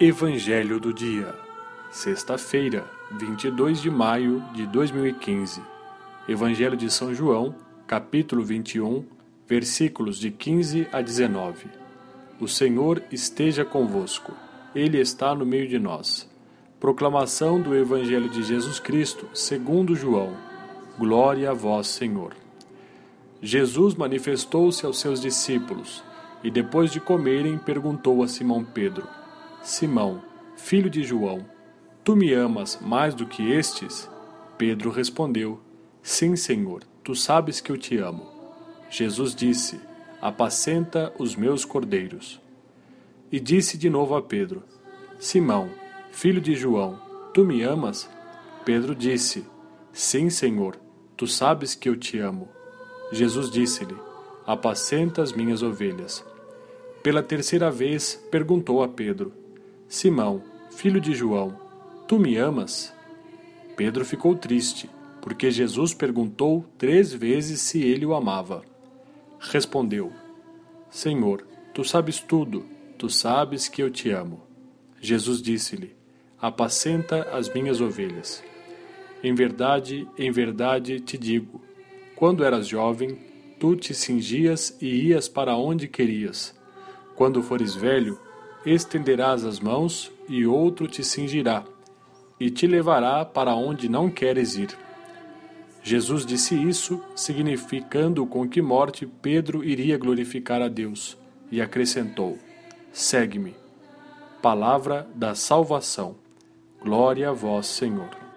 Evangelho do Dia, sexta-feira, 22 de maio de 2015. Evangelho de São João, capítulo 21, versículos de 15 a 19. O Senhor esteja convosco, Ele está no meio de nós. Proclamação do Evangelho de Jesus Cristo, segundo João. Glória a vós, Senhor. Jesus manifestou-se aos seus discípulos e, depois de comerem, perguntou a Simão Pedro Simão, filho de João, tu me amas mais do que estes? Pedro respondeu: Sim, Senhor, tu sabes que eu te amo. Jesus disse: Apacenta os meus cordeiros. E disse de novo a Pedro: Simão, filho de João, tu me amas? Pedro disse: Sim, Senhor, tu sabes que eu te amo. Jesus disse-lhe: Apacenta as minhas ovelhas. Pela terceira vez perguntou a Pedro: Simão, filho de João, tu me amas? Pedro ficou triste, porque Jesus perguntou três vezes se ele o amava. Respondeu: Senhor, tu sabes tudo, tu sabes que eu te amo. Jesus disse-lhe: Apacenta as minhas ovelhas. Em verdade, em verdade te digo: quando eras jovem, tu te cingias e ias para onde querias. Quando fores velho, estenderás as mãos e outro te cingirá e te levará para onde não queres ir. Jesus disse isso, significando com que morte Pedro iria glorificar a Deus, e acrescentou: Segue-me. Palavra da salvação. Glória a vós, Senhor.